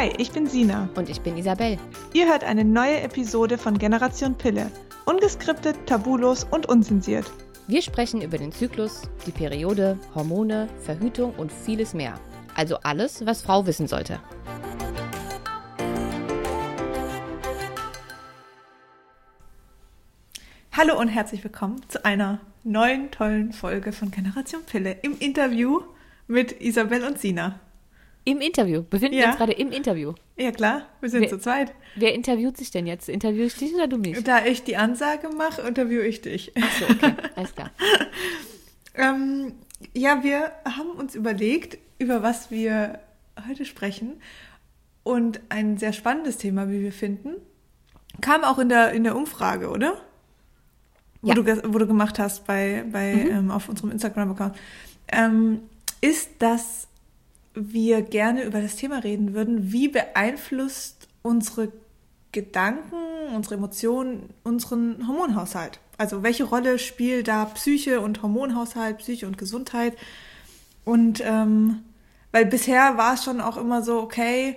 Hi, ich bin Sina. Und ich bin Isabel. Ihr hört eine neue Episode von Generation Pille. Ungeskriptet, tabulos und unzensiert. Wir sprechen über den Zyklus, die Periode, Hormone, Verhütung und vieles mehr. Also alles, was Frau wissen sollte. Hallo und herzlich willkommen zu einer neuen tollen Folge von Generation Pille im Interview mit Isabel und Sina. Im Interview. Befinden Ja. wir uns gerade im Interview. Ja klar, wir sind Wer- zu zweit. Wer interviewt sich denn jetzt? Interview ich dich oder du mich? Da ich die Ansage mache, interviewe ich dich. Achso, okay. Alles klar. Ähm, ja, wir haben uns überlegt, über was wir heute sprechen. Und ein sehr spannendes Thema, wie wir finden, kam auch in der, in der Umfrage, oder? Wo, Ja. du, wo du gemacht hast bei, bei, ähm, auf unserem Instagram-Account. Ähm, ist, dass wir gerne über das Thema reden würden, wie beeinflusst unsere Gedanken, unsere Emotionen, unseren Hormonhaushalt. Also welche Rolle spielt da Psyche und Hormonhaushalt, Psyche und Gesundheit? Und ähm, weil bisher war es schon auch immer so, okay,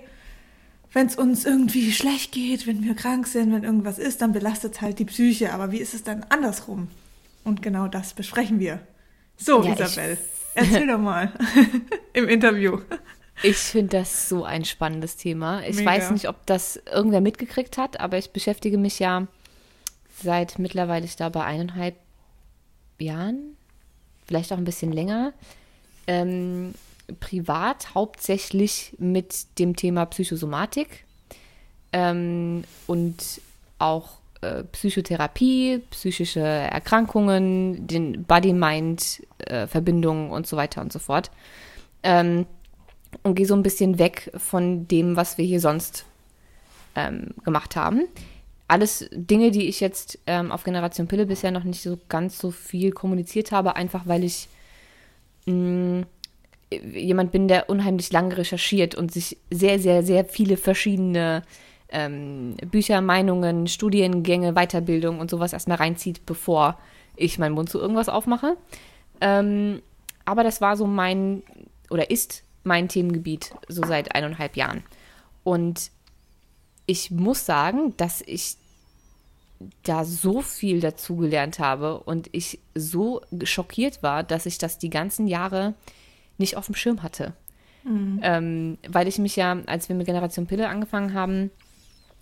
wenn es uns irgendwie schlecht geht, wenn wir krank sind, wenn irgendwas ist, dann belastet es halt die Psyche. Aber wie ist es dann andersrum? Und genau das besprechen wir. So, Ja, ich- Isabel, erzähl doch mal im Interview. Ich finde das so ein spannendes Thema. Ich Mega. weiß nicht, ob das irgendwer mitgekriegt hat, aber ich beschäftige mich ja seit mittlerweile, ich glaube, eineinhalb Jahren, vielleicht auch ein bisschen länger, ähm, privat hauptsächlich mit dem Thema Psychosomatik ähm, und auch äh, Psychotherapie, psychische Erkrankungen, den Body-Mind-Verbindungen und so weiter und so fort. Ähm, und gehe so ein bisschen weg von dem, was wir hier sonst ähm, gemacht haben. Alles Dinge, die ich jetzt ähm, auf Generation Pille bisher noch nicht so ganz so viel kommuniziert habe, einfach weil ich mh, jemand bin, der unheimlich lange recherchiert und sich sehr, sehr, sehr viele verschiedene ähm, Bücher, Meinungen, Studiengänge, Weiterbildung und sowas erstmal reinzieht, bevor ich meinen Mund zu irgendwas aufmache. Ähm, aber das war so mein oder ist mein Themengebiet so seit eineinhalb Jahren. Und ich muss sagen, dass ich da so viel dazugelernt habe und ich so schockiert war, dass ich das die ganzen Jahre nicht auf dem Schirm hatte. Ähm, weil ich mich ja, als wir mit Generation Pille angefangen haben,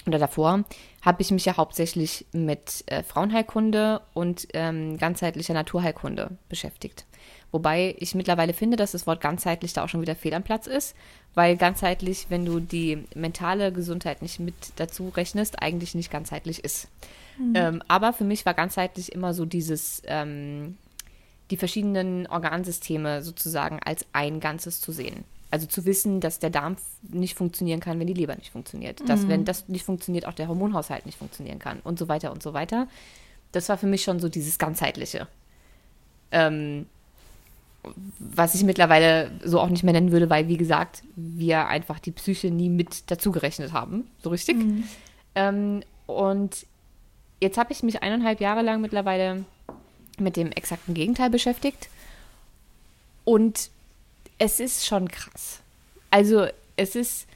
oder davor, habe ich mich ja hauptsächlich mit äh, Frauenheilkunde und ähm, ganzheitlicher Naturheilkunde beschäftigt. Wobei ich mittlerweile finde, dass das Wort ganzheitlich da auch schon wieder fehl am Platz ist, weil ganzheitlich, wenn du die mentale Gesundheit nicht mit dazu rechnest, eigentlich nicht ganzheitlich ist. Ähm, aber für mich war ganzheitlich immer so dieses, ähm, die verschiedenen Organsysteme sozusagen als ein Ganzes zu sehen. Also zu wissen, dass der Darm nicht funktionieren kann, wenn die Leber nicht funktioniert. Dass, wenn das nicht funktioniert, auch der Hormonhaushalt nicht funktionieren kann und so weiter und so weiter. Das war für mich schon so dieses Ganzheitliche. Ähm, was ich mittlerweile so auch nicht mehr nennen würde, weil, wie gesagt, wir einfach die Psyche nie mit dazugerechnet haben. So richtig. Ähm, und jetzt habe ich mich eineinhalb Jahre lang mittlerweile mit dem exakten Gegenteil beschäftigt. Und es ist schon krass. Also es ist,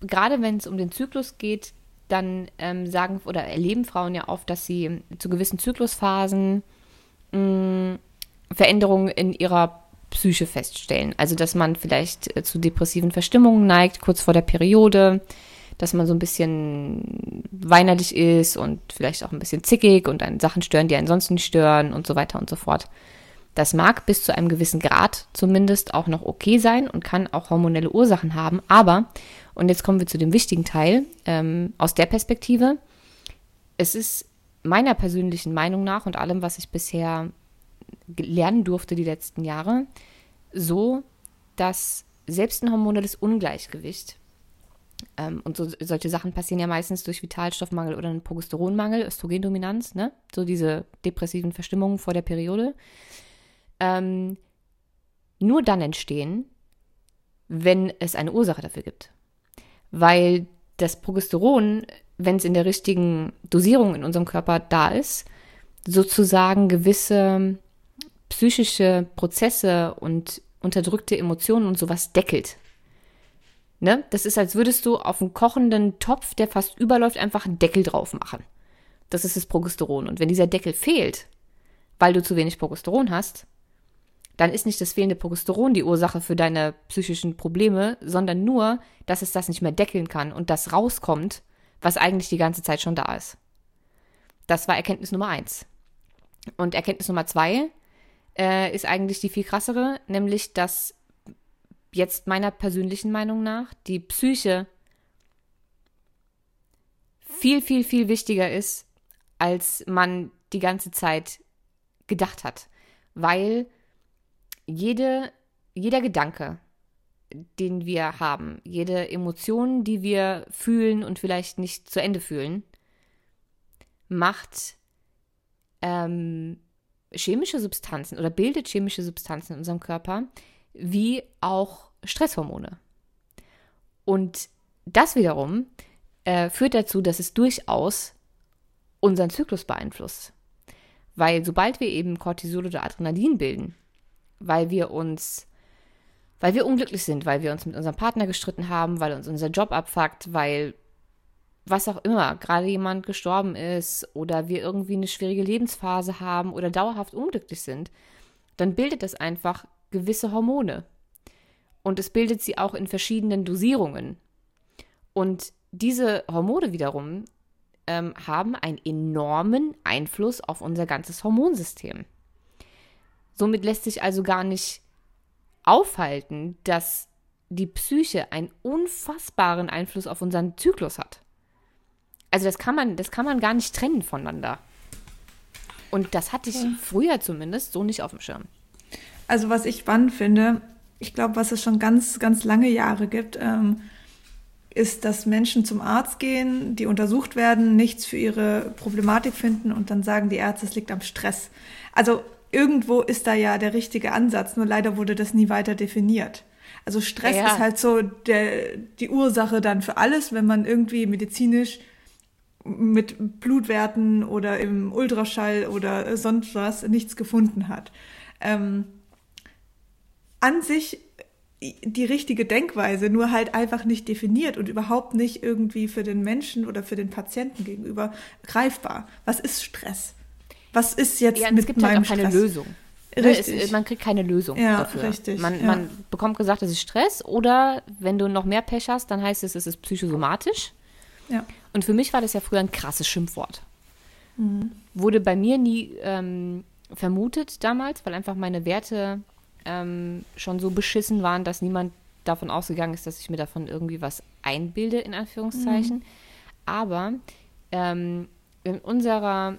gerade wenn es um den Zyklus geht, dann ähm, sagen oder erleben Frauen ja oft, dass sie zu gewissen Zyklusphasen mh, Veränderungen in ihrer Psyche feststellen. Also dass man vielleicht äh, zu depressiven Verstimmungen neigt, kurz vor der Periode, dass man so ein bisschen weinerlich ist und vielleicht auch ein bisschen zickig und einen Sachen stören, die einen sonst nicht stören und so weiter und so fort. Das mag bis zu einem gewissen Grad zumindest auch noch okay sein und kann auch hormonelle Ursachen haben. Aber, und jetzt kommen wir zu dem wichtigen Teil, ähm, aus der Perspektive, es ist meiner persönlichen Meinung nach und allem, was ich bisher lernen durfte die letzten Jahre, so, dass selbst ein hormonelles Ungleichgewicht, ähm, und so, solche Sachen passieren ja meistens durch Vitalstoffmangel oder einen Progesteronmangel, Östrogendominanz, ne? so diese depressiven Verstimmungen vor der Periode, ähm, nur dann entstehen, wenn es eine Ursache dafür gibt. Weil das Progesteron, wenn es in der richtigen Dosierung in unserem Körper da ist, sozusagen gewisse psychische Prozesse und unterdrückte Emotionen und sowas deckelt. Ne? Das ist, als würdest du auf einen kochenden Topf, der fast überläuft, einfach einen Deckel drauf machen. Das ist das Progesteron. Und wenn dieser Deckel fehlt, weil du zu wenig Progesteron hast, dann ist nicht das fehlende Progesteron die Ursache für deine psychischen Probleme, sondern nur, dass es das nicht mehr deckeln kann und das rauskommt, was eigentlich die ganze Zeit schon da ist. Das war Erkenntnis Nummer eins. Und Erkenntnis Nummer zwei äh, ist eigentlich die viel krassere, nämlich dass jetzt meiner persönlichen Meinung nach die Psyche viel, viel, viel wichtiger ist, als man die ganze Zeit gedacht hat. Weil jede, jeder Gedanke, den wir haben, jede Emotion, die wir fühlen und vielleicht nicht zu Ende fühlen, macht ähm, chemische Substanzen oder bildet chemische Substanzen in unserem Körper, wie auch Stresshormone. Und das wiederum äh, führt dazu, dass es durchaus unseren Zyklus beeinflusst. Weil sobald wir eben Cortisol oder Adrenalin bilden, weil wir uns, weil wir unglücklich sind, weil wir uns mit unserem Partner gestritten haben, weil uns unser Job abfuckt, weil was auch immer, gerade jemand gestorben ist oder wir irgendwie eine schwierige Lebensphase haben oder dauerhaft unglücklich sind, dann bildet das einfach gewisse Hormone. Und es bildet sie auch in verschiedenen Dosierungen. Und diese Hormone wiederum ähm, haben einen enormen Einfluss auf unser ganzes Hormonsystem. Somit lässt sich also gar nicht aufhalten, dass die Psyche einen unfassbaren Einfluss auf unseren Zyklus hat. Also das kann man, das kann man gar nicht trennen voneinander. Und das hatte ich früher zumindest so nicht auf dem Schirm. Also was ich spannend finde, ich glaube, was es schon ganz, ganz lange Jahre gibt, ähm, ist, dass Menschen zum Arzt gehen, die untersucht werden, nichts für ihre Problematik finden und dann sagen die Ärzte, es liegt am Stress. Also irgendwo ist da ja der richtige Ansatz, nur leider wurde das nie weiter definiert. Also Stress ja. ist halt so der, die Ursache dann für alles, wenn man irgendwie medizinisch mit Blutwerten oder im Ultraschall oder sonst was nichts gefunden hat. Ähm, an sich die richtige Denkweise, nur halt einfach nicht definiert und überhaupt nicht irgendwie für den Menschen oder für den Patienten gegenüber greifbar. Was ist Stress? Was ist jetzt ja, mit es gibt meinem halt auch keine Stress? Lösung. Ne, richtig. Es, man kriegt keine Lösung ja, dafür. Richtig, man, ja. man bekommt gesagt, das ist Stress oder wenn du noch mehr Pech hast, dann heißt es, es ist psychosomatisch. Ja. Und für mich war das ja früher ein krasses Schimpfwort. Mhm. Wurde bei mir nie ähm, vermutet damals, weil einfach meine Werte ähm, schon so beschissen waren, dass niemand davon ausgegangen ist, dass ich mir davon irgendwie was einbilde, in Anführungszeichen. Mhm. Aber ähm, in unserer,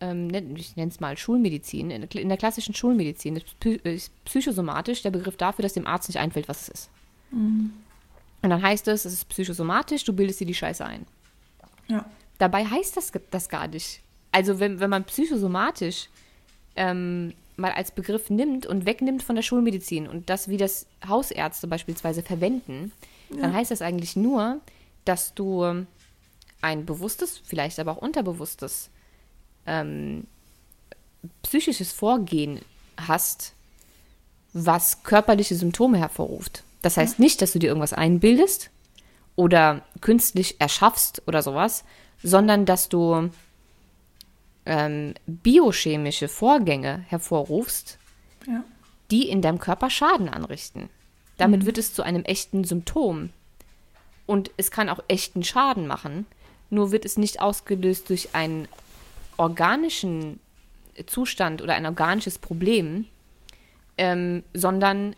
ich nenne es mal Schulmedizin, in der klassischen Schulmedizin ist psychosomatisch der Begriff dafür, dass dem Arzt nicht einfällt, was es ist. Mhm. Und dann heißt es, es ist psychosomatisch, du bildest dir die Scheiße ein. Ja. Dabei heißt das, das gar nicht. Also wenn, wenn man psychosomatisch ähm, mal als Begriff nimmt und wegnimmt von der Schulmedizin und das, wie das Hausärzte beispielsweise verwenden, ja. dann heißt das eigentlich nur, dass du ein bewusstes, vielleicht aber auch unterbewusstes ähm, psychisches Vorgehen hast, was körperliche Symptome hervorruft. Das heißt nicht, dass du dir irgendwas einbildest oder künstlich erschaffst oder sowas, sondern dass du ähm, biochemische Vorgänge hervorrufst, ja. die in deinem Körper Schaden anrichten. Damit mhm. wird es zu einem echten Symptom. Und es kann auch echten Schaden machen, nur wird es nicht ausgelöst durch einen organischen Zustand oder ein organisches Problem, ähm, sondern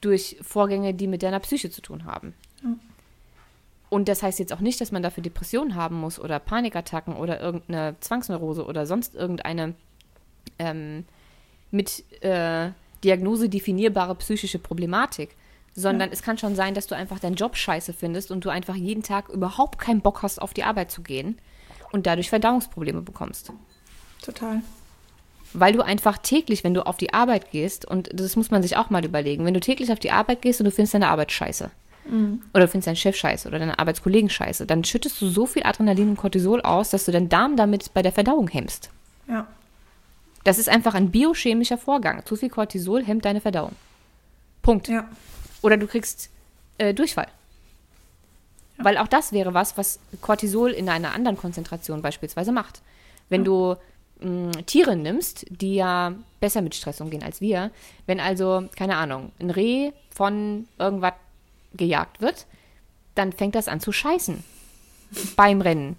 durch Vorgänge, die mit deiner Psyche zu tun haben. Und das heißt jetzt auch nicht, dass man dafür Depressionen haben muss oder Panikattacken oder irgendeine Zwangsneurose oder sonst irgendeine ähm, mit äh, Diagnose definierbare psychische Problematik, sondern ja. es kann schon sein, dass du einfach deinen Job scheiße findest und du einfach jeden Tag überhaupt keinen Bock hast, auf die Arbeit zu gehen und dadurch Verdauungsprobleme bekommst. Total weil du einfach täglich, wenn du auf die Arbeit gehst, und das muss man sich auch mal überlegen, wenn du täglich auf die Arbeit gehst und du findest deine Arbeit scheiße, mhm. oder du findest deinen Chef scheiße oder deine Arbeitskollegen scheiße, dann schüttest du so viel Adrenalin und Cortisol aus, dass du deinen Darm damit bei der Verdauung hemmst. Ja. Das ist einfach ein biochemischer Vorgang. Zu viel Cortisol hemmt deine Verdauung. Punkt. Ja. Oder du kriegst äh, Durchfall. Ja. Weil auch das wäre was, was Cortisol in einer anderen Konzentration beispielsweise macht. Wenn ja. du mh, Tiere nimmst, die ja besser mit Stress umgehen als wir, wenn also, keine Ahnung, ein Reh von irgendwas gejagt wird, dann fängt das an zu scheißen beim Rennen.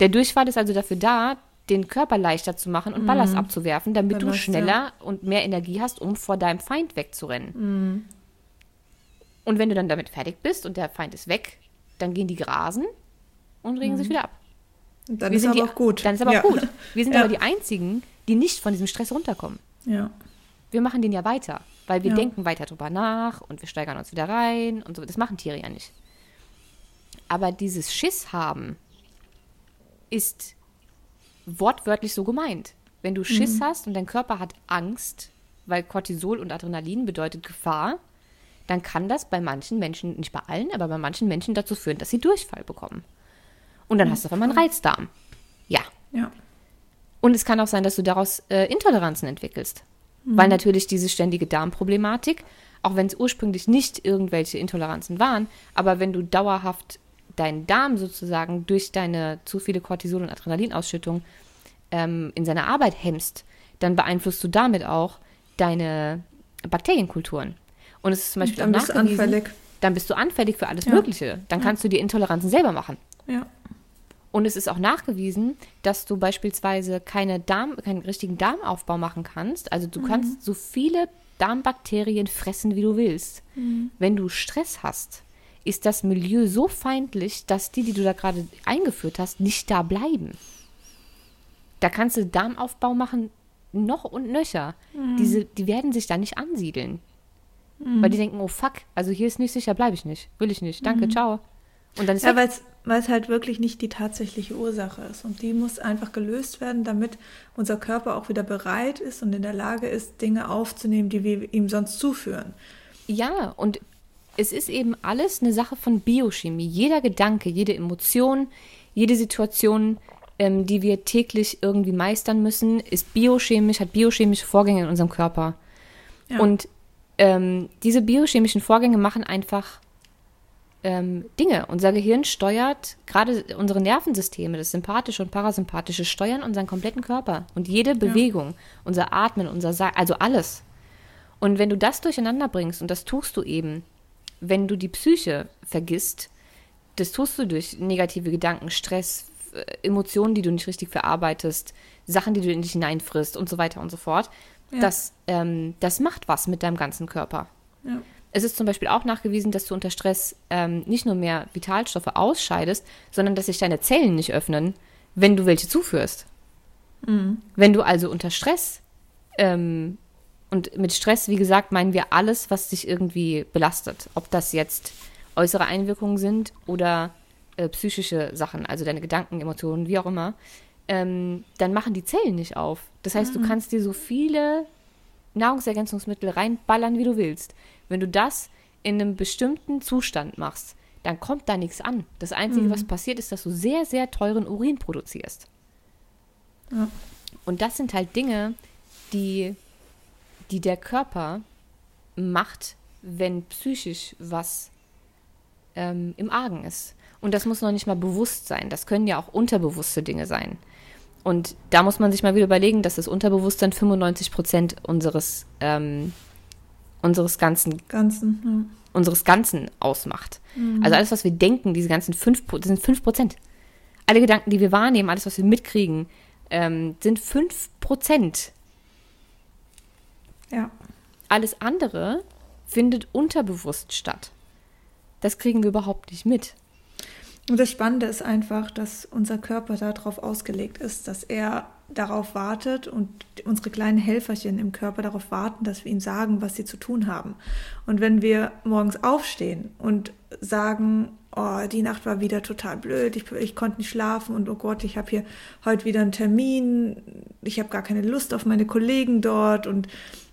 Der Durchfall ist also dafür da, den Körper leichter zu machen und Ballast mm. abzuwerfen, damit Ballast, du schneller ja. und mehr Energie hast, um vor deinem Feind wegzurennen. Mm. Und wenn du dann damit fertig bist und der Feind ist weg, dann gehen die grasen und regen mm. sich wieder ab. Dann Wir ist aber die, auch gut. Dann ist aber ja. auch gut. Wir sind ja. aber die Einzigen, die nicht von diesem Stress runterkommen. Ja. Wir machen den ja weiter, weil wir ja. denken weiter drüber nach und wir steigern uns wieder rein und so. Das machen Tiere ja nicht. Aber dieses Schiss haben ist wortwörtlich so gemeint. Wenn du Schiss mhm. hast und dein Körper hat Angst, weil Cortisol und Adrenalin bedeutet Gefahr, dann kann das bei manchen Menschen, nicht bei allen, aber bei manchen Menschen dazu führen, dass sie Durchfall bekommen. Und dann mhm. hast du auf einmal einen Reizdarm. Ja. Ja. Und es kann auch sein, dass du daraus äh, Intoleranzen entwickelst. Mhm. Weil natürlich diese ständige Darmproblematik, auch wenn es ursprünglich nicht irgendwelche Intoleranzen waren, aber wenn du dauerhaft deinen Darm sozusagen durch deine zu viele Cortisol- und Adrenalinausschüttung ähm, in seiner Arbeit hemmst, dann beeinflusst du damit auch deine Bakterienkulturen. Und es ist zum Beispiel dann auch bist anfällig. Dann bist du anfällig für alles ja. Mögliche. Dann ja. kannst du die Intoleranzen selber machen. Ja. Und es ist auch nachgewiesen, dass du beispielsweise keine Darm, keinen richtigen Darmaufbau machen kannst. Also du mhm. kannst so viele Darmbakterien fressen, wie du willst. Mhm. Wenn du Stress hast, ist das Milieu so feindlich, dass die, die du da gerade eingeführt hast, nicht da bleiben. Da kannst du Darmaufbau machen, noch und nöcher. Mhm. Diese, die werden sich da nicht ansiedeln. Mhm. Weil die denken, oh fuck, also hier ist nicht sicher, bleibe ich nicht. Will ich nicht. Danke, mhm. ciao. Und dann ist ja, weil es halt wirklich nicht die tatsächliche Ursache ist. Und die muss einfach gelöst werden, damit unser Körper auch wieder bereit ist und in der Lage ist, Dinge aufzunehmen, die wir ihm sonst zuführen. Ja, und es ist eben alles eine Sache von Biochemie. Jeder Gedanke, jede Emotion, jede Situation, ähm, die wir täglich irgendwie meistern müssen, ist biochemisch, hat biochemische Vorgänge in unserem Körper. Ja. Und ähm, diese biochemischen Vorgänge machen einfach ähm, Dinge. Unser Gehirn steuert, gerade unsere Nervensysteme, das sympathische und parasympathische, steuern unseren kompletten Körper und jede Bewegung, ja. unser Atmen, unser Sa also alles. Und wenn du das durcheinander bringst, und das tust du eben, wenn du die Psyche vergisst, das tust du durch negative Gedanken, Stress, äh, Emotionen, die du nicht richtig verarbeitest, Sachen, die du in dich hineinfrisst und so weiter und so fort. Ja. Das, ähm, das macht was mit deinem ganzen Körper. Ja. Es ist zum Beispiel auch nachgewiesen, dass du unter Stress ähm, nicht nur mehr Vitalstoffe ausscheidest, sondern dass sich deine Zellen nicht öffnen, wenn du welche zuführst. Mhm. Wenn du also unter Stress ähm, und mit Stress, wie gesagt, meinen wir alles, was dich irgendwie belastet. Ob das jetzt äußere Einwirkungen sind oder äh, psychische Sachen, also deine Gedanken, Emotionen, wie auch immer, ähm, dann machen die Zellen nicht auf. Das heißt, mhm. du kannst dir so viele Nahrungsergänzungsmittel reinballern, wie du willst. Wenn du das in einem bestimmten Zustand machst, dann kommt da nichts an. Das Einzige, mhm. was passiert, ist, dass du sehr, sehr teuren Urin produzierst. Ja. Und das sind halt Dinge, die die der Körper macht, wenn psychisch was ähm, im Argen ist. Und das muss noch nicht mal bewusst sein. Das können ja auch unterbewusste Dinge sein. Und da muss man sich mal wieder überlegen, dass das Unterbewusstsein 95 Prozent unseres, ähm, unseres ganzen, ganzen ja. unseres Ganzen ausmacht. Mhm. Also alles, was wir denken, diese ganzen 5, das sind 5 Prozent. Alle Gedanken, die wir wahrnehmen, alles, was wir mitkriegen, ähm, sind 5 Prozent ja. Alles andere findet unterbewusst statt. Das kriegen wir überhaupt nicht mit. Und das Spannende ist einfach, dass unser Körper darauf ausgelegt ist, dass er darauf wartet und unsere kleinen Helferchen im Körper darauf warten, dass wir ihm sagen, was sie zu tun haben. Und wenn wir morgens aufstehen und sagen, oh, die Nacht war wieder total blöd, ich, ich konnte nicht schlafen und oh Gott, ich habe hier heute wieder einen Termin, ich habe gar keine Lust auf meine Kollegen dort und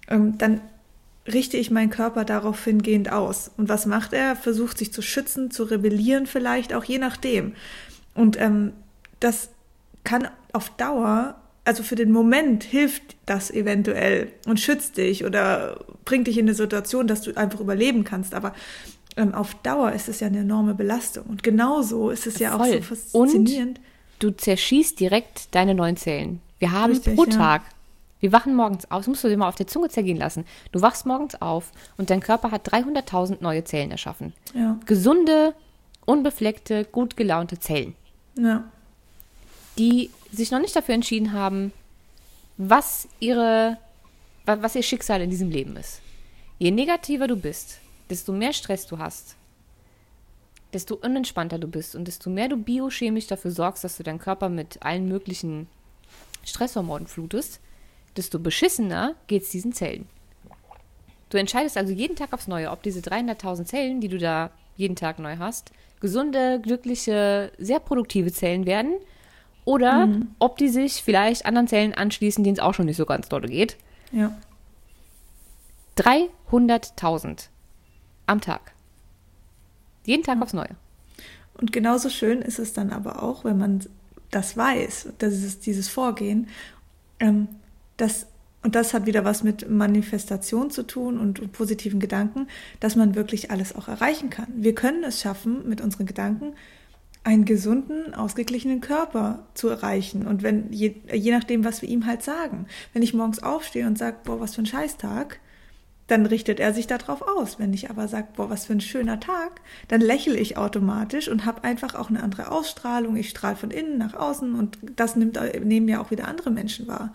ähm, dann richte ich meinen Körper darauf hingehend aus. Und was macht er? Versucht sich zu schützen, zu rebellieren vielleicht, auch je nachdem. Und ähm, das kann auf Dauer also für den Moment hilft das eventuell und schützt dich oder bringt dich in eine Situation, dass du einfach überleben kannst. Aber ähm, auf Dauer ist es ja eine enorme Belastung. Und genauso ist es ja Voll. auch so faszinierend. Und du zerschießt direkt deine neuen Zellen. Wir haben Richtig, pro ja. Wir wachen morgens auf, das musst du dir mal auf der Zunge zergehen lassen. Du wachst morgens auf und dein Körper hat 300.000 neue Zellen erschaffen. Ja, Gesunde, unbefleckte, gut gelaunte Zellen, ja, die sich noch nicht dafür entschieden haben, was ihre, wa- was ihr Schicksal in diesem Leben ist. Je negativer du bist, desto mehr Stress du hast, desto unentspannter du bist und desto mehr du biochemisch dafür sorgst, dass du deinen Körper mit allen möglichen Stresshormonen flutest, desto beschissener geht es diesen Zellen. Du entscheidest also jeden Tag aufs Neue, ob diese 300.000 Zellen, die du da jeden Tag neu hast, gesunde, glückliche, sehr produktive Zellen werden oder ob die sich vielleicht anderen Zellen anschließen, denen es auch schon nicht so ganz doll geht. ja. 300.000 am Tag. Jeden Tag aufs Neue. Und genauso schön ist es dann aber auch, wenn man das weiß, das ist dieses Vorgehen, ähm, das, und das hat wieder was mit Manifestation zu tun und, und positiven Gedanken, dass man wirklich alles auch erreichen kann. Wir können es schaffen, mit unseren Gedanken einen gesunden, ausgeglichenen Körper zu erreichen. Und wenn, je, je nachdem, was wir ihm halt sagen. Wenn ich morgens aufstehe und sage, boah, was für ein Scheißtag, dann richtet er sich darauf aus. Wenn ich aber sage, boah, was für ein schöner Tag, dann lächle ich automatisch und habe einfach auch eine andere Ausstrahlung. Ich strahle von innen nach außen und das nimmt, nehmen ja auch wieder andere Menschen wahr.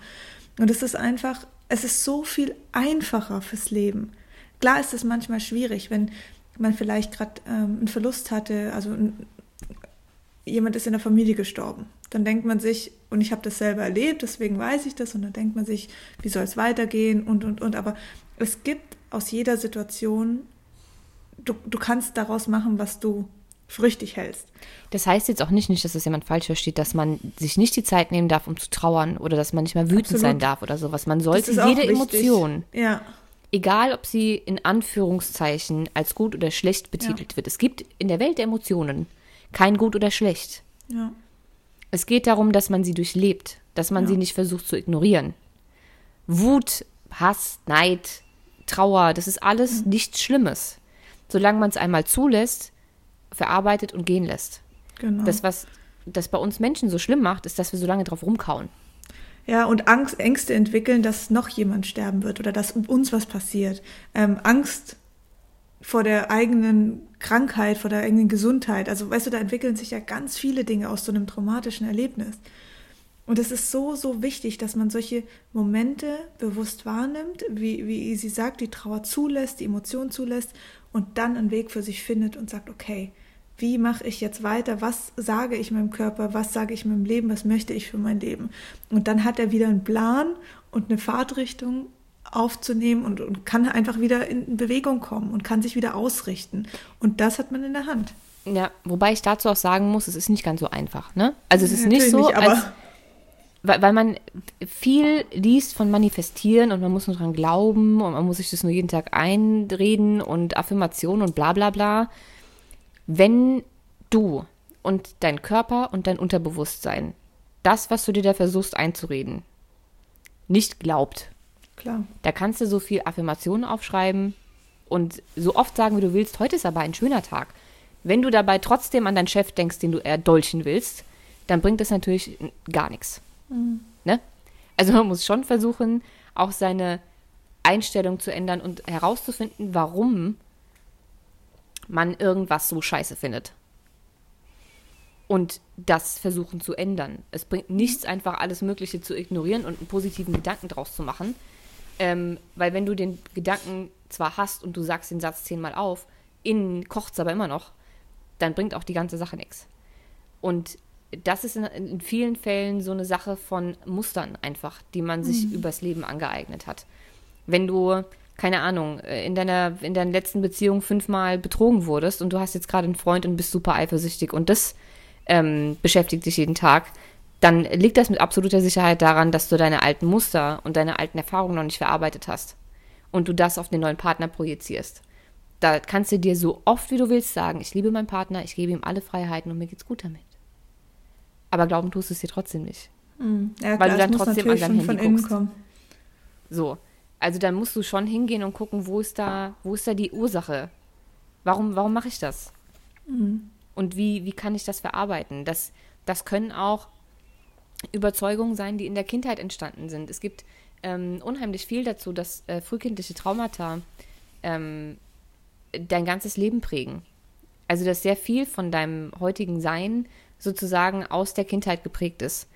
Und es ist einfach, es ist so viel einfacher fürs Leben. Klar ist es manchmal schwierig, wenn man vielleicht gerade ähm, einen Verlust hatte, also ein, jemand ist in der Familie gestorben. Dann denkt man sich, und ich habe das selber erlebt, deswegen weiß ich das, und dann denkt man sich, wie soll es weitergehen und, und, und. Aber es gibt aus jeder Situation, du, du kannst daraus machen, was du richtig hältst. Das heißt jetzt auch nicht, nicht, dass das jemand falsch versteht, dass man sich nicht die Zeit nehmen darf, um zu trauern oder dass man nicht mehr wütend Absolut. sein darf oder sowas. Man sollte jede wichtig. Emotion, Ja, egal ob sie in Anführungszeichen als gut oder schlecht betitelt wird. Es gibt in der Welt der Emotionen kein gut oder schlecht. ja, Es geht darum, dass man sie durchlebt, dass man Ja. sie nicht versucht zu ignorieren. Wut, Hass, Neid, Trauer, das ist alles nichts Schlimmes. Solange man es einmal zulässt, verarbeitet und gehen lässt. genau. Das, was das bei uns Menschen so schlimm macht, ist, dass wir so lange drauf rumkauen. Ja, und Angst, Ängste entwickeln, dass noch jemand sterben wird oder dass uns was passiert. Ähm, Angst vor der eigenen Krankheit, vor der eigenen Gesundheit. Also, weißt du, da entwickeln sich ja ganz viele Dinge aus so einem traumatischen Erlebnis. Und es ist so, so wichtig, dass man solche Momente bewusst wahrnimmt, wie, wie sie sagt, die Trauer zulässt, die Emotion zulässt und dann einen Weg für sich findet und sagt, okay, wie mache ich jetzt weiter? Was sage ich meinem Körper? Was sage ich meinem Leben? Was möchte ich für mein Leben? Und dann hat er wieder einen Plan und eine Fahrtrichtung aufzunehmen und, und kann einfach wieder in Bewegung kommen und kann sich wieder ausrichten. Und das hat man in der Hand. Ja, wobei ich dazu auch sagen muss, es ist nicht ganz so einfach. Ne? Also es ist nicht Natürlich so, nicht, als, weil, weil man viel liest von Manifestieren und man muss nur dran glauben und man muss sich das nur jeden Tag einreden und Affirmationen und bla bla bla. Wenn du und dein Körper und dein Unterbewusstsein das, was du dir da versuchst einzureden, nicht glaubt, Klar. da kannst du so viel Affirmationen aufschreiben und so oft sagen, wie du willst, heute ist aber ein schöner Tag. Wenn du dabei trotzdem an deinen Chef denkst, den du eher dolchen willst, dann bringt das natürlich gar nichts. Ne? Also man muss schon versuchen, auch seine Einstellung zu ändern und herauszufinden, warum man irgendwas so scheiße findet. Und das versuchen zu ändern. Es bringt nichts, einfach alles Mögliche zu ignorieren und einen positiven Gedanken draus zu machen. Ähm, weil wenn du den Gedanken zwar hast und du sagst den Satz zehnmal auf, innen kocht es aber immer noch, dann bringt auch die ganze Sache nichts. Und das ist in, in vielen Fällen so eine Sache von Mustern einfach, die man sich übers Leben angeeignet hat. Wenn du, keine Ahnung, äh, in deiner, in deiner letzten Beziehung fünfmal betrogen wurdest und du hast jetzt gerade einen Freund und bist super eifersüchtig und das ähm, beschäftigt dich jeden Tag, dann liegt das mit absoluter Sicherheit daran, dass du deine alten Muster und deine alten Erfahrungen noch nicht verarbeitet hast und du das auf den neuen Partner projizierst. Da kannst du dir so oft wie du willst sagen, ich liebe meinen Partner, ich gebe ihm alle Freiheiten und mir geht's gut damit. Aber glauben tust du es dir trotzdem nicht. Mhm. Ja, weil klar, du dann trotzdem an natürlich dein schon Handy guckst. kommen. So. Also dann musst du schon hingehen und gucken, wo ist da, wo ist da die Ursache? Warum, warum mache ich das? Mhm. Und wie, wie kann ich das verarbeiten? Das, das können auch Überzeugungen sein, die in der Kindheit entstanden sind. Es gibt ähm, unheimlich viel dazu, dass äh, frühkindliche Traumata ähm, dein ganzes Leben prägen. Also dass sehr viel von deinem heutigen Sein sozusagen aus der Kindheit geprägt ist.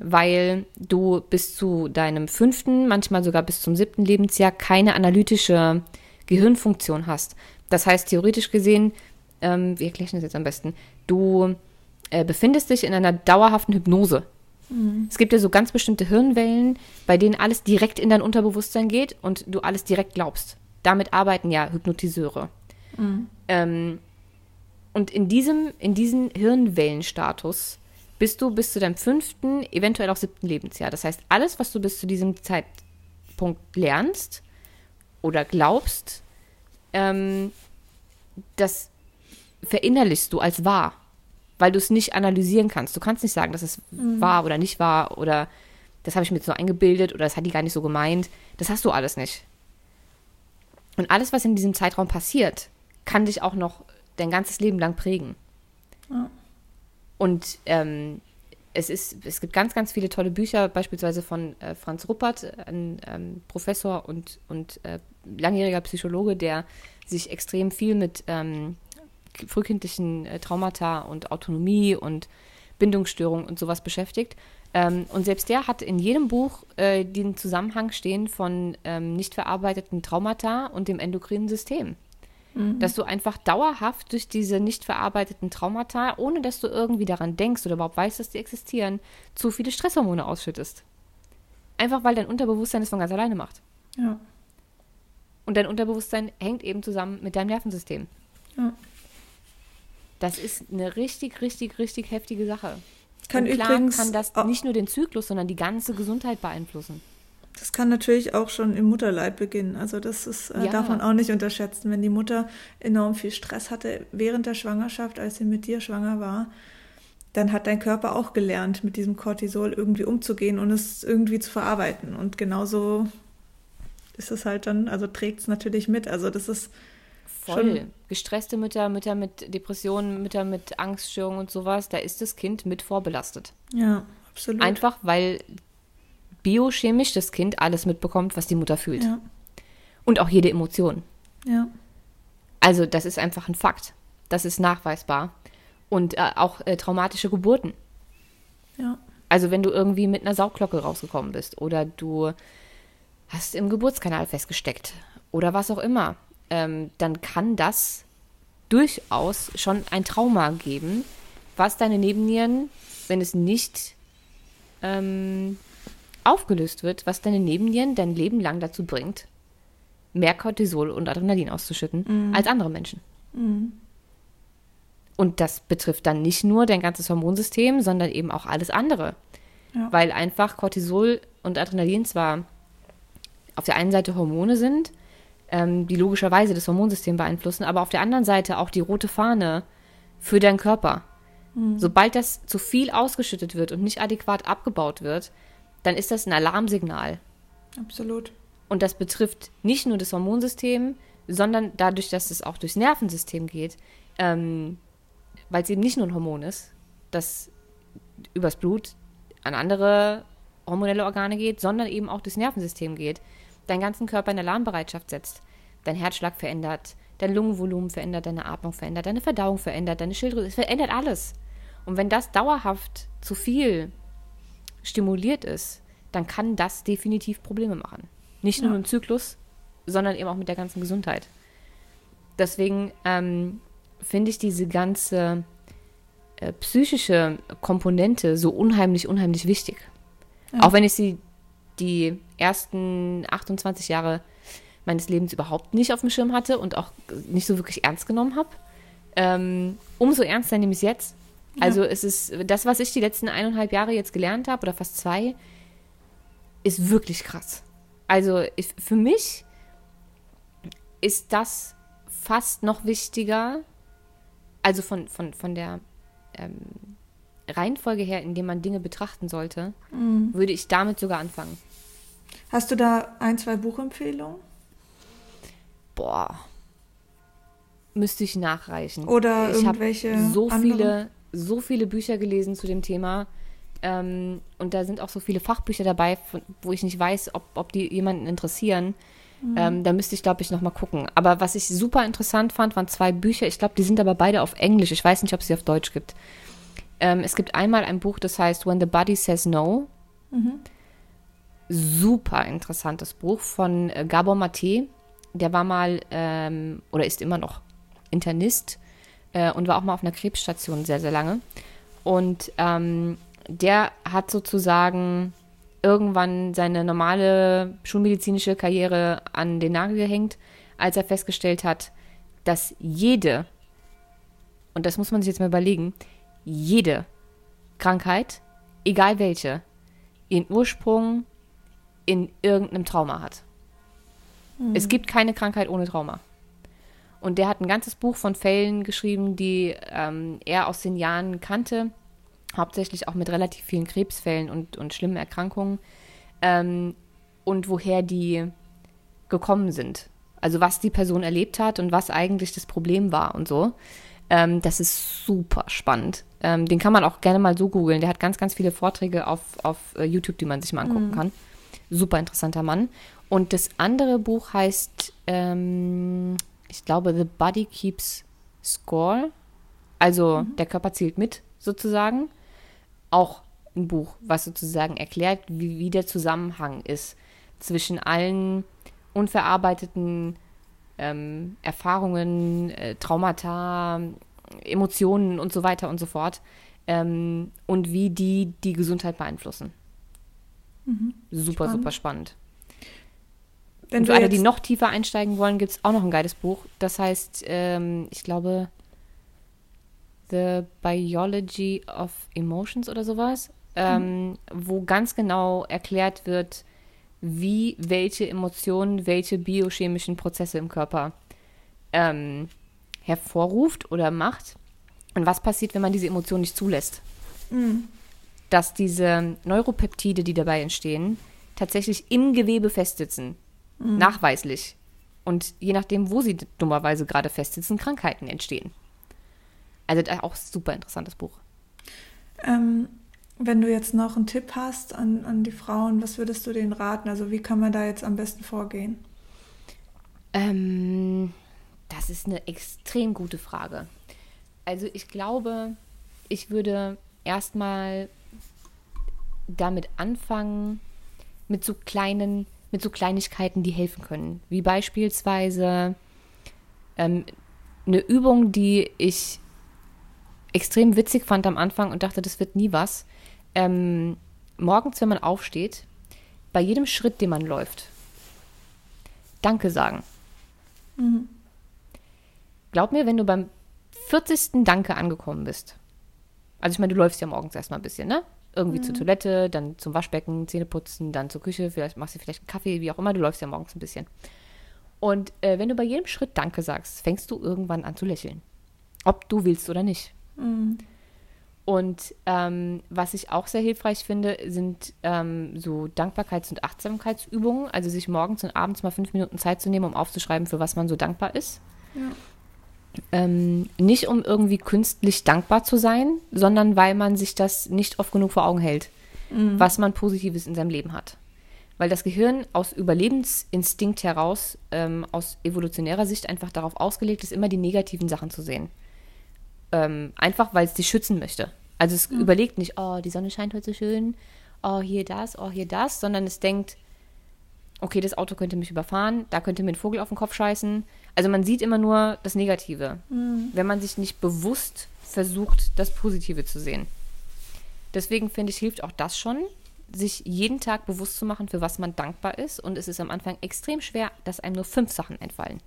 Weil du bis zu deinem fünften, manchmal sogar bis zum siebten Lebensjahr keine analytische Gehirnfunktion hast. Das heißt, theoretisch gesehen, ähm, wie erkläre ich das jetzt am besten? Du äh, befindest dich in einer dauerhaften Hypnose. Es gibt ja so ganz bestimmte Hirnwellen, bei denen alles direkt in dein Unterbewusstsein geht und du alles direkt glaubst. Damit arbeiten ja Hypnotiseure. Ähm, und in diesem, in diesem Hirnwellenstatus bist du bis zu deinem fünften, eventuell auch siebten Lebensjahr. Das heißt, alles, was du bis zu diesem Zeitpunkt lernst oder glaubst, ähm, das verinnerlichst du als wahr, weil du es nicht analysieren kannst. Du kannst nicht sagen, dass es wahr oder nicht wahr oder das habe ich mir jetzt so eingebildet oder das hat die gar nicht so gemeint. Das hast du alles nicht. Und alles, was in diesem Zeitraum passiert, kann dich auch noch dein ganzes Leben lang prägen. Ja. Und ähm, es, ist, es gibt ganz, ganz viele tolle Bücher, beispielsweise von äh, Franz Ruppert, ein ähm, Professor und, und äh, langjähriger Psychologe, der sich extrem viel mit ähm, frühkindlichen äh, Traumata und Autonomie und Bindungsstörung und sowas beschäftigt. Ähm, und selbst der hat in jedem Buch äh, den Zusammenhang stehen von ähm, nicht verarbeiteten Traumata und dem endokrinen System. Dass du einfach dauerhaft durch diese nicht verarbeiteten Traumata, ohne dass du irgendwie daran denkst oder überhaupt weißt, dass die existieren, zu viele Stresshormone ausschüttest. Einfach weil dein Unterbewusstsein es von ganz alleine macht. Ja. Und dein Unterbewusstsein hängt eben zusammen mit deinem Nervensystem. Ja. Das ist eine richtig, richtig, richtig heftige Sache. Kann Und klar übrigens kann das nicht nur den Zyklus, sondern die ganze Gesundheit beeinflussen. Das kann natürlich auch schon im Mutterleib beginnen. Also das ist, äh, Ja. darf man auch nicht unterschätzen. Wenn die Mutter enorm viel Stress hatte während der Schwangerschaft, als sie mit dir schwanger war, dann hat dein Körper auch gelernt, mit diesem Cortisol irgendwie umzugehen und es irgendwie zu verarbeiten. Und genauso ist es halt dann, also trägt es natürlich mit. Also das ist Voll. Schon- Gestresste Mütter, Mütter mit Depressionen, Mütter mit Angststörungen und sowas, da ist das Kind mit vorbelastet. ja absolut. Einfach weil biochemisch das Kind alles mitbekommt, was die Mutter fühlt. ja, Und auch jede Emotion. ja, Also das ist einfach ein Fakt. Das ist nachweisbar. Und äh, auch äh, traumatische Geburten. ja, Also wenn du irgendwie mit einer Saugglocke rausgekommen bist oder du hast im Geburtskanal festgesteckt oder was auch immer, ähm, dann kann das durchaus schon ein Trauma geben, was deine Nebennieren, wenn es nicht ähm, aufgelöst wird, was deine Nebennieren dein Leben lang dazu bringt, mehr Cortisol und Adrenalin auszuschütten als andere Menschen. Und das betrifft dann nicht nur dein ganzes Hormonsystem, sondern eben auch alles andere. Ja. Weil einfach Cortisol und Adrenalin zwar auf der einen Seite Hormone sind, ähm, die logischerweise das Hormonsystem beeinflussen, aber auf der anderen Seite auch die rote Fahne für deinen Körper. Sobald das zu viel ausgeschüttet wird und nicht adäquat abgebaut wird, dann ist das ein Alarmsignal. absolut. Und das betrifft nicht nur das Hormonsystem, sondern dadurch, dass es auch durchs Nervensystem geht, ähm, weil es eben nicht nur ein Hormon ist, das übers Blut an andere hormonelle Organe geht, sondern eben auch durchs Nervensystem geht, deinen ganzen Körper in Alarmbereitschaft setzt, dein Herzschlag verändert, dein Lungenvolumen verändert, deine Atmung verändert, deine Verdauung verändert, deine Schilddrüse, es verändert alles. Und wenn das dauerhaft zu viel stimuliert ist, dann kann das definitiv Probleme machen. Nicht nur Ja. im Zyklus, sondern eben auch mit der ganzen Gesundheit. Deswegen ähm, finde ich diese ganze äh, psychische Komponente so unheimlich, unheimlich wichtig. Ja. Auch wenn ich sie die ersten 28 Jahre meines Lebens überhaupt nicht auf dem Schirm hatte und auch nicht so wirklich ernst genommen habe. Ähm, umso ernster nehme ich es jetzt. Also es ist das, was ich die letzten eineinhalb Jahre jetzt gelernt habe, oder fast zwei, ist wirklich krass. Also ich, für mich ist das fast noch wichtiger, also von, von, von der ähm, Reihenfolge her, in der man Dinge betrachten sollte, Mhm. würde ich damit sogar anfangen. Hast du da ein, zwei Buchempfehlungen? Boah. Müsste ich nachreichen. Oder ich habe irgendwelche so viele, so viele Bücher gelesen zu dem Thema. Ähm, und da sind auch so viele Fachbücher dabei, von, wo ich nicht weiß, ob, ob die jemanden interessieren. Mhm. Ähm, da müsste ich, glaube ich, noch mal gucken. Aber was ich super interessant fand, waren zwei Bücher. Ich glaube, die sind aber beide auf Englisch. Ich weiß nicht, ob es sie auf Deutsch gibt. Ähm, es gibt einmal ein Buch, das heißt When the Body Says No. Mhm. Super interessantes Buch von äh, Gabor Maté. Der war mal ähm, oder ist immer noch Internist äh, und war auch mal auf einer Krebsstation sehr, sehr lange. Und ähm, der hat sozusagen irgendwann seine normale schulmedizinische Karriere an den Nagel gehängt, als er festgestellt hat, dass jede, und das muss man sich jetzt mal überlegen, jede Krankheit, egal welche, ihren Ursprung in irgendeinem Trauma hat. Es gibt keine Krankheit ohne Trauma. Und der hat ein ganzes Buch von Fällen geschrieben, die ähm, er aus den Jahren kannte, hauptsächlich auch mit relativ vielen Krebsfällen und, und schlimmen Erkrankungen ähm, und woher die gekommen sind. Also was die Person erlebt hat und was eigentlich das Problem war und so. Ähm, das ist super spannend. Ähm, den kann man auch gerne mal so googeln. Der hat ganz, ganz viele Vorträge auf, auf äh, YouTube, die man sich mal angucken kann. Super interessanter Mann. Und das andere Buch heißt, ähm, ich glaube, The Body Keeps Score. Also der Körper zählt mit, sozusagen. Auch ein Buch, was sozusagen erklärt, wie, wie der Zusammenhang ist zwischen allen unverarbeiteten ähm, Erfahrungen, äh, Traumata, Emotionen und so weiter und so fort. Ähm, und wie die die Gesundheit beeinflussen. Super, Spannend. super spannend. Wenn Und für alle, die noch tiefer einsteigen wollen, gibt es auch noch ein geiles Buch. Das heißt, ähm, ich glaube, The Biology of Emotions oder sowas, ähm, wo ganz genau erklärt wird, wie welche Emotionen welche biochemischen Prozesse im Körper ähm, hervorruft oder macht und was passiert, wenn man diese Emotion nicht zulässt. Mhm. Dass diese Neuropeptide, die dabei entstehen, tatsächlich im Gewebe festsitzen. Nachweislich. Und je nachdem, wo sie dummerweise gerade festsitzen, Krankheiten entstehen. Also da auch super interessantes Buch. Ähm, wenn du jetzt noch einen Tipp hast an, an die Frauen, was würdest du denen raten? Also wie kann man da jetzt am besten vorgehen? Ähm, das ist eine extrem gute Frage. Also ich glaube, ich würde erstmal damit anfangen, mit so kleinen, mit so Kleinigkeiten, die helfen können. Wie beispielsweise ähm, eine Übung, die ich extrem witzig fand am Anfang und dachte, das wird nie was. Ähm, morgens, wenn man aufsteht, bei jedem Schritt, den man läuft, Danke sagen. Glaub mir, wenn du beim 40. Danke angekommen bist. Also ich meine, du läufst ja morgens erstmal ein bisschen, ne? Irgendwie zur Toilette, dann zum Waschbecken, Zähne putzen, dann zur Küche, vielleicht machst du vielleicht einen Kaffee, wie auch immer, du läufst ja morgens ein bisschen. Und äh, wenn du bei jedem Schritt Danke sagst, fängst du irgendwann an zu lächeln. Ob du willst oder nicht. Und ähm, was ich auch sehr hilfreich finde, sind ähm, so Dankbarkeits- und Achtsamkeitsübungen. Also sich morgens und abends mal fünf Minuten Zeit zu nehmen, um aufzuschreiben, für was man so dankbar ist. Ähm, nicht um irgendwie künstlich dankbar zu sein, sondern weil man sich das nicht oft genug vor Augen hält, was man Positives in seinem Leben hat. Weil das Gehirn aus Überlebensinstinkt heraus, ähm, aus evolutionärer Sicht einfach darauf ausgelegt ist, immer die negativen Sachen zu sehen. Ähm, einfach, weil es dich schützen möchte. Also es überlegt nicht, oh, die Sonne scheint heute so schön, oh, hier das, oh, hier das, sondern es denkt, okay, das Auto könnte mich überfahren, da könnte mir ein Vogel auf den Kopf scheißen. Also man sieht immer nur das Negative, wenn man sich nicht bewusst versucht, das Positive zu sehen. Deswegen finde ich, hilft auch das schon, sich jeden Tag bewusst zu machen, für was man dankbar ist. Und es ist am Anfang extrem schwer, dass einem nur fünf Sachen entfallen.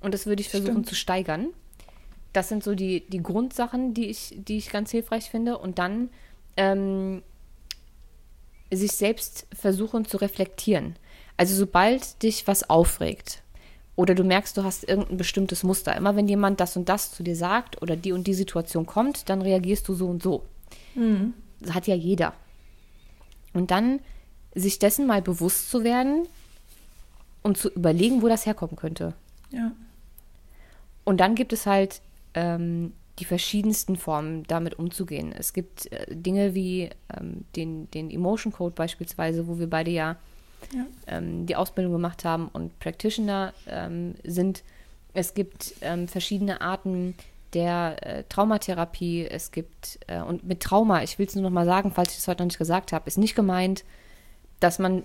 Und das würde ich versuchen Stimmt. zu steigern. Das sind so die, die Grundsachen, die ich, die ich ganz hilfreich finde. Und dann ähm, sich selbst versuchen zu reflektieren. Also sobald dich was aufregt Oder du merkst, du hast irgendein bestimmtes Muster. Immer wenn jemand das und das zu dir sagt oder die und die Situation kommt, dann reagierst du so und so. Mhm. Das hat ja jeder. Und dann sich dessen mal bewusst zu werden und zu überlegen, wo das herkommen könnte. Ja. Und dann gibt es halt ähm, die verschiedensten Formen, damit umzugehen. Es gibt äh, Dinge wie ähm, den, den Emotion Code beispielsweise, wo wir beide ja, Ja. ähm, die Ausbildung gemacht haben und Practitioner ähm, sind. Es gibt ähm, verschiedene Arten der äh, Traumatherapie. Es gibt, äh, und mit Trauma, ich will es nur noch mal sagen, falls ich es heute noch nicht gesagt habe, ist nicht gemeint, dass man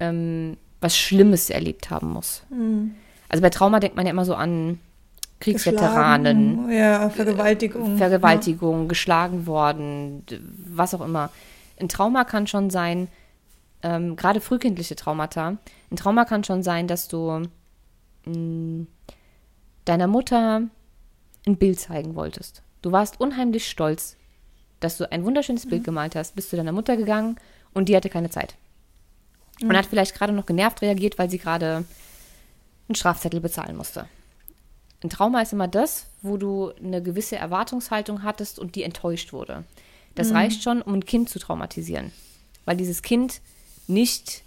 ähm, was Schlimmes erlebt haben muss. Mhm. Also bei Trauma denkt man ja immer so an Kriegsveteranen, Ja, Vergewaltigung. Vergewaltigung, geschlagen worden, was auch immer. Ein Trauma kann schon sein, ähm, gerade frühkindliche Traumata, ein Trauma kann schon sein, dass du mh, deiner Mutter ein Bild zeigen wolltest. Du warst unheimlich stolz, dass du ein wunderschönes Bild gemalt hast, bist zu deiner Mutter gegangen und die hatte keine Zeit. Und hat vielleicht gerade noch genervt reagiert, weil sie gerade einen Strafzettel bezahlen musste. Ein Trauma ist immer das, wo du eine gewisse Erwartungshaltung hattest und die enttäuscht wurde. Das reicht schon, um ein Kind zu traumatisieren. Weil dieses Kind nicht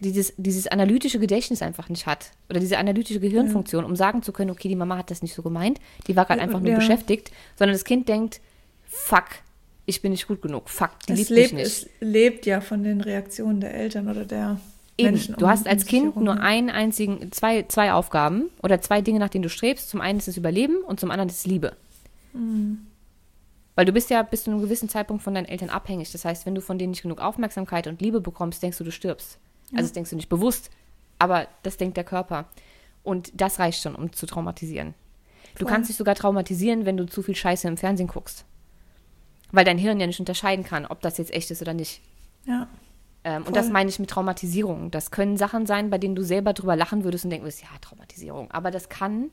dieses, dieses analytische Gedächtnis einfach nicht hat. Oder diese analytische Gehirnfunktion, um sagen zu können, okay, die Mama hat das nicht so gemeint, die war gerade einfach nur Ja. beschäftigt, sondern das Kind denkt, fuck, ich bin nicht gut genug, fuck, die Es liebt lebt, mich nicht. es lebt ja von den Reaktionen der Eltern oder der Eben, Menschen. du hast als Kind nur einen einzigen, zwei, zwei Aufgaben oder zwei Dinge, nach denen du strebst. Zum einen ist es Überleben und zum anderen ist es Liebe. Mhm. Weil du bist ja bis zu einem gewissen Zeitpunkt von deinen Eltern abhängig. Das heißt, wenn du von denen nicht genug Aufmerksamkeit und Liebe bekommst, denkst du, du stirbst. Also das denkst du nicht bewusst, aber das denkt der Körper. Und das reicht schon, um zu traumatisieren. Du Voll. kannst dich sogar traumatisieren, wenn du zu viel Scheiße im Fernsehen guckst. Weil dein Hirn ja nicht unterscheiden kann, ob das jetzt echt ist oder nicht. Ja. Ähm, und das meine ich mit Traumatisierung. Das können Sachen sein, bei denen du selber drüber lachen würdest und denken würdest, ja, Traumatisierung. Aber das kann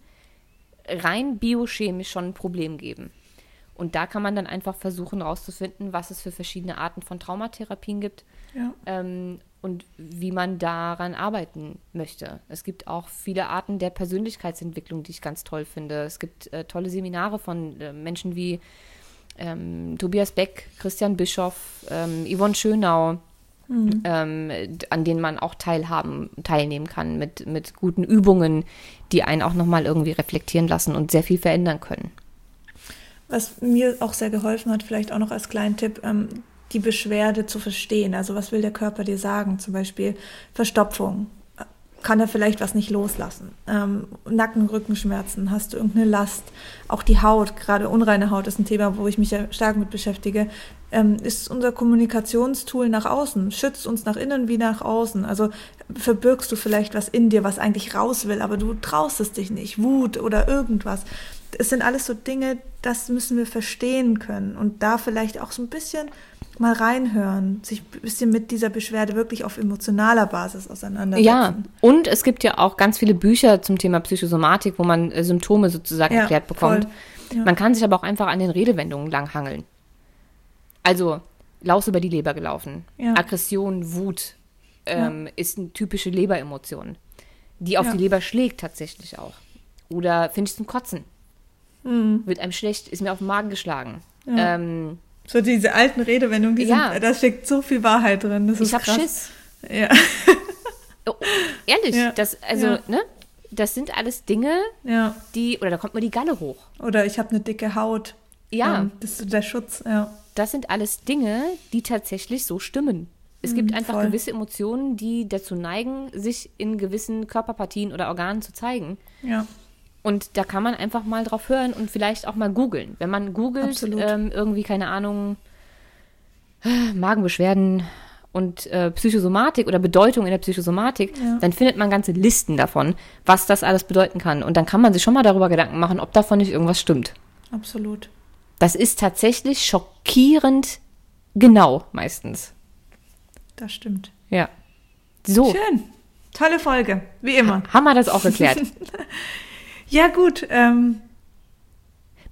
rein biochemisch schon ein Problem geben. Und da kann man dann einfach versuchen herauszufinden, was es für verschiedene Arten von Traumatherapien gibt Ja. ähm, und wie man daran arbeiten möchte. Es gibt auch viele Arten der Persönlichkeitsentwicklung, die ich ganz toll finde. Es gibt äh, tolle Seminare von äh, Menschen wie ähm, Tobias Beck, Christian Bischoff, ähm, Yvonne Schönau, ähm, d- an denen man auch teilhaben, teilnehmen kann mit, mit guten Übungen, die einen auch nochmal irgendwie reflektieren lassen und sehr viel verändern können. Was mir auch sehr geholfen hat, vielleicht auch noch als kleinen Tipp, ähm, die Beschwerde zu verstehen. Also was will der Körper dir sagen? Zum Beispiel Verstopfung. Kann er vielleicht was nicht loslassen? Ähm, Nacken, Rückenschmerzen, hast du irgendeine Last? Auch die Haut, gerade unreine Haut ist ein Thema, wo ich mich ja stark mit beschäftige, ähm, ist unser Kommunikationstool nach außen, schützt uns nach innen wie nach außen. Also verbirgst du vielleicht was in dir, was eigentlich raus will, aber du traust es dich nicht, Wut oder irgendwas. Es sind alles so Dinge, das müssen wir verstehen können und da vielleicht auch so ein bisschen mal reinhören, sich ein bisschen mit dieser Beschwerde wirklich auf emotionaler Basis auseinandersetzen. Ja, und es gibt ja auch ganz viele Bücher zum Thema Psychosomatik, wo man äh, Symptome sozusagen Ja, erklärt bekommt. Ja. Man kann sich aber auch einfach an den Redewendungen langhangeln. Also, Laus über die Leber gelaufen. Ja. Aggression, Wut ähm, ist eine typische Leberemotion, die auf die Leber schlägt tatsächlich auch. Oder finde ich zum Kotzen. Mhm. Wird einem schlecht, ist mir auf den Magen geschlagen. Ja. Ähm, So diese alten Redewendungen, die Ja. sind, da steckt so viel Wahrheit drin. Das ist ich habe krass. Schiss. Ja. Oh, ehrlich, Ja. das, also, Ja. ne? Das sind alles Dinge, die, oder da kommt mir die Galle hoch. Oder ich habe eine dicke Haut. Ja. Ähm, das ist der Schutz, ja. das sind alles Dinge, die tatsächlich so stimmen. Es gibt einfach Mhm, voll. gewisse Emotionen, die dazu neigen, sich in gewissen Körperpartien oder Organen zu zeigen. Ja. Und da kann man einfach mal drauf hören und vielleicht auch mal googeln. Wenn man googelt, ähm, irgendwie, keine Ahnung, Magenbeschwerden und äh, Psychosomatik oder Bedeutung in der Psychosomatik, Ja. dann findet man ganze Listen davon, was das alles bedeuten kann. Und dann kann man sich schon mal darüber Gedanken machen, ob davon nicht irgendwas stimmt. Absolut. Das ist tatsächlich schockierend genau meistens. Das stimmt. Ja. So, Schön. Tolle Folge, wie immer. haben wir das auch geklärt. Ja, gut. Ähm,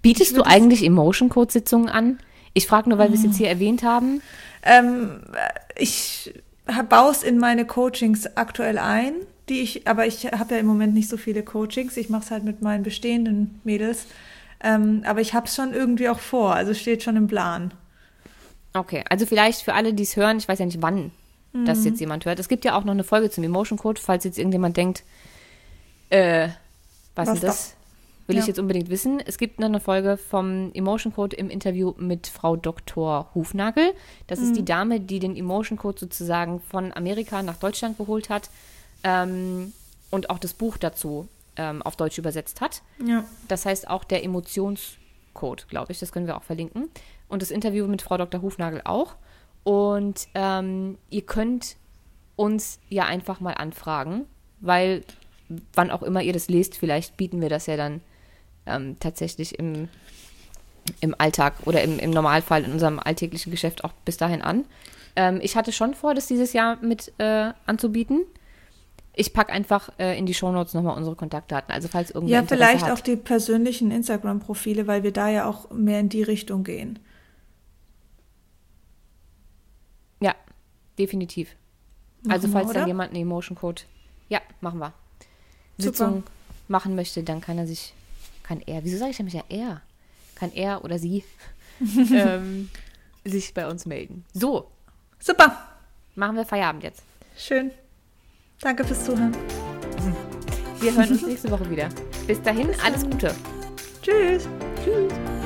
Bietest du eigentlich Emotion Code Sitzungen an? Ich frage nur, weil wir es jetzt hier erwähnt haben. ähm, ich baue es in meine Coachings aktuell ein. die ich, aber ich habe ja im Moment nicht so viele Coachings. Ich mache es halt mit meinen bestehenden Mädels. Ähm, aber ich habe es schon irgendwie auch vor, also steht schon im Plan. Okay, also vielleicht für alle, die es hören, ich weiß ja nicht, wann mhm. das jetzt jemand hört. Es gibt ja auch noch eine Folge zum Emotion Code, falls jetzt irgendjemand denkt, äh, was, was ist das? das? Will ja. ich jetzt unbedingt wissen. Es gibt noch eine Folge vom Emotion Code im Interview mit Frau Dr. Hufnagel. Das mhm. ist die Dame, die den Emotion Code sozusagen von Amerika nach Deutschland geholt hat ähm, und auch das Buch dazu ähm, auf Deutsch übersetzt hat. Ja. Das heißt auch der Emotionscode, glaube ich. Das können wir auch verlinken. Und das Interview mit Frau Dr. Hufnagel auch. Und ähm, ihr könnt uns ja einfach mal anfragen, weil wann auch immer ihr das lest, vielleicht bieten wir das ja dann ähm, tatsächlich im, im Alltag oder im, im Normalfall in unserem alltäglichen Geschäft auch bis dahin an. Ähm, ich hatte schon vor, das dieses Jahr mit äh, anzubieten. Ich packe einfach äh, in die Shownotes nochmal unsere Kontaktdaten. Also falls irgendwer Ja, vielleicht hat. auch die persönlichen Instagram-Profile, weil wir da ja auch mehr in die Richtung gehen. Ja, definitiv. Machen also falls wir, dann jemand einen Emotion Code, ja, machen wir. Sitzung Super. machen möchte, dann kann er sich, kann er, wieso sage ich nämlich ja er? Kann er oder sie ähm, sich bei uns melden. So. Super. Machen wir Feierabend jetzt. Schön. Danke fürs Zuhören. Wir hören uns nächste Woche wieder. Bis dahin, Bis alles Gute. Tschüss. Tschüss.